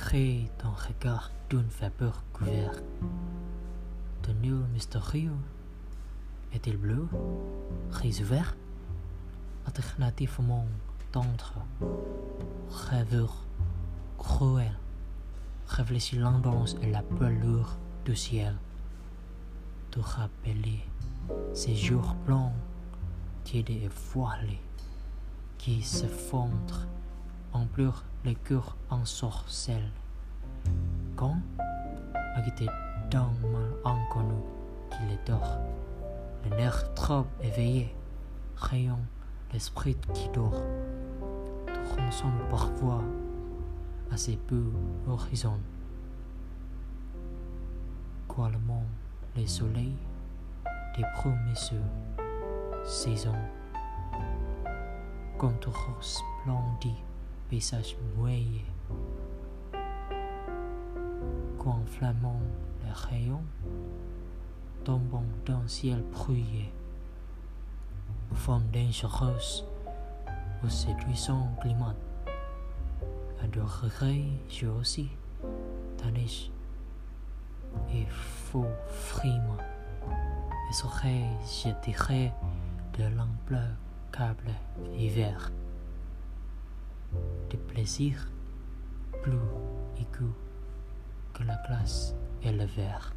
après ton regard d'une vapeur couverte. Ton nul mystérieux est-il bleu, gris vert Alternativement tendre, rêveur, cruel, réfléchit l'ambiance et la pâleur du ciel. Te rappeler ces jours blancs, tièdes et voilés, qui se fondent en pleurs les cœurs en sorcelle. Quand, agité d'un mal inconnu qu'il est dort, le nerf trop éveillé, rayon l'esprit qui dort, ressemble parfois à ces peu le monde, les soleils, des promesses saisons, tout resplendit paysage mouillé, quand flamant les rayons, tombant d'un ciel brouillé, forme dangereuse au séduisant climat. À de regrets, j'ai aussi, Tanis, et faux frime, et serait, je dirais, de l'implacable hiver. Des plaisirs plus aigus que la glace et le verre.